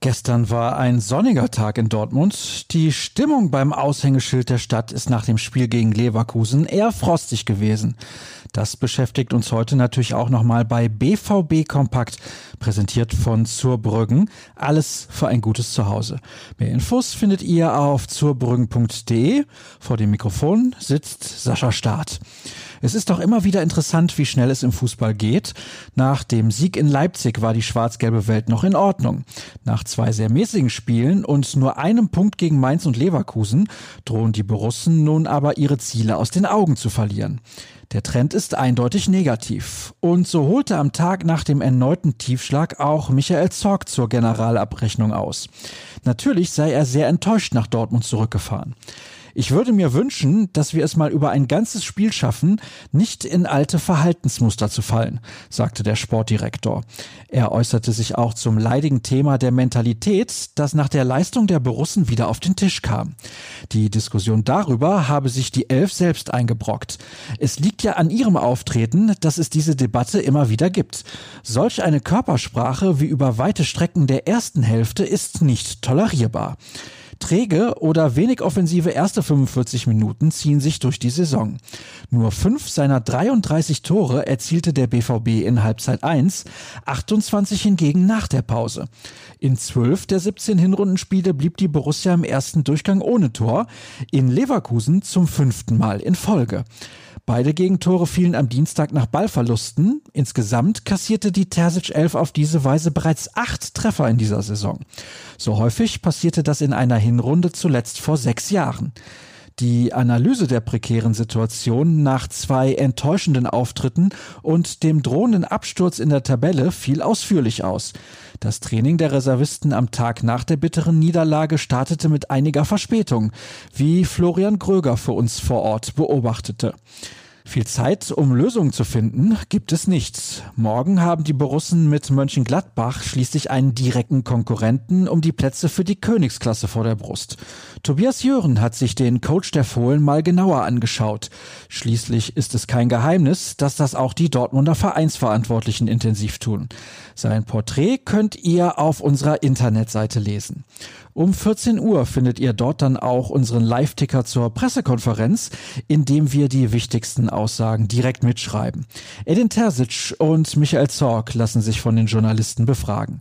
Gestern war ein sonniger Tag in Dortmund. Die Stimmung beim Aushängeschild der Stadt ist nach dem Spiel gegen Leverkusen eher frostig gewesen. Das beschäftigt uns heute natürlich auch nochmal bei BVB Kompakt, präsentiert von Zurbrüggen. Alles für ein gutes Zuhause. Mehr Infos findet ihr auf zurbrüggen.de. Vor dem Mikrofon sitzt Sascha Staat. Es ist doch immer wieder interessant, wie schnell es im Fußball geht. Nach dem Sieg in Leipzig war die schwarz-gelbe Welt noch in Ordnung. Nach zwei sehr mäßigen Spielen und nur einem Punkt gegen Mainz und Leverkusen drohen die Borussen nun aber ihre Ziele aus den Augen zu verlieren. Der Trend ist eindeutig negativ. Und so holte am Tag nach dem erneuten Tiefschlag auch Michael Zorg zur Generalabrechnung aus. Natürlich sei er sehr enttäuscht nach Dortmund zurückgefahren. Ich würde mir wünschen, dass wir es mal über ein ganzes Spiel schaffen, nicht in alte Verhaltensmuster zu fallen, sagte der Sportdirektor. Er äußerte sich auch zum leidigen Thema der Mentalität, das nach der Leistung der Borussen wieder auf den Tisch kam. Die Diskussion darüber habe sich die Elf selbst eingebrockt. Es liegt ja an ihrem Auftreten, dass es diese Debatte immer wieder gibt. Solch eine Körpersprache wie über weite Strecken der ersten Hälfte ist nicht tolerierbar. Träge oder wenig offensive erste 45 Minuten ziehen sich durch die Saison. Nur fünf seiner 33 Tore erzielte der BVB in Halbzeit 1, 28 hingegen nach der Pause. In zwölf der 17 Hinrundenspiele blieb die Borussia im ersten Durchgang ohne Tor, in Leverkusen zum fünften Mal in Folge. Beide Gegentore fielen am Dienstag nach Ballverlusten. Insgesamt kassierte die Terzic 11 auf diese Weise bereits acht Treffer in dieser Saison. So häufig passierte das in einer Hinrunde zuletzt vor sechs Jahren. Die Analyse der prekären Situation nach zwei enttäuschenden Auftritten und dem drohenden Absturz in der Tabelle fiel ausführlich aus. Das Training der Reservisten am Tag nach der bitteren Niederlage startete mit einiger Verspätung, wie Florian Gröger für uns vor Ort beobachtete. Viel Zeit, um Lösungen zu finden, gibt es nicht. Morgen haben die Borussen mit Mönchengladbach schließlich einen direkten Konkurrenten um die Plätze für die Königsklasse vor der Brust. Tobias Jören hat sich den Coach der Fohlen mal genauer angeschaut. Schließlich ist es kein Geheimnis, dass das auch die Dortmunder Vereinsverantwortlichen intensiv tun. Sein Porträt könnt ihr auf unserer Internetseite lesen. Um 14 Uhr findet ihr dort dann auch unseren Live-Ticker zur Pressekonferenz, in dem wir die wichtigsten Aussagen direkt mitschreiben. Edin Terzic und Michael Zorg lassen sich von den Journalisten befragen.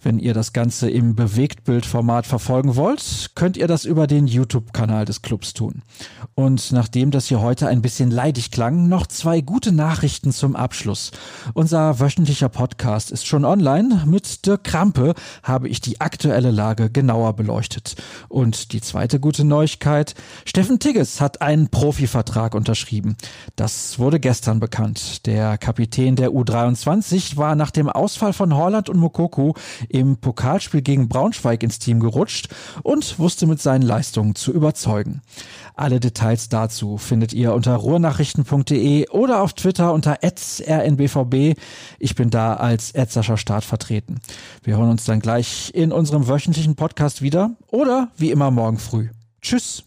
Wenn ihr das Ganze im Bewegtbildformat verfolgen wollt, könnt ihr das über den YouTube-Kanal des Clubs tun. Und nachdem das hier heute ein bisschen leidig klang, noch zwei gute Nachrichten zum Abschluss. Unser wöchentlicher Podcast ist schon online. Mit Dirk Krampe habe ich die aktuelle Lage genauer beleuchtet. Und die zweite gute Neuigkeit, Steffen Tigges hat einen Profivertrag unterschrieben. Das wurde gestern bekannt. Der Kapitän der U23 war nach dem Ausfall von Holland und Mokoko im Pokalspiel gegen Braunschweig ins Team gerutscht und wusste mit seinen Leistungen zu überzeugen. Alle Details dazu findet ihr unter ruhrnachrichten.de oder auf Twitter unter rnbvb. Ich bin da als Edsascher Start vertreten. Wir hören uns dann gleich in unserem wöchentlichen Podcast wieder oder wie immer morgen früh. Tschüss.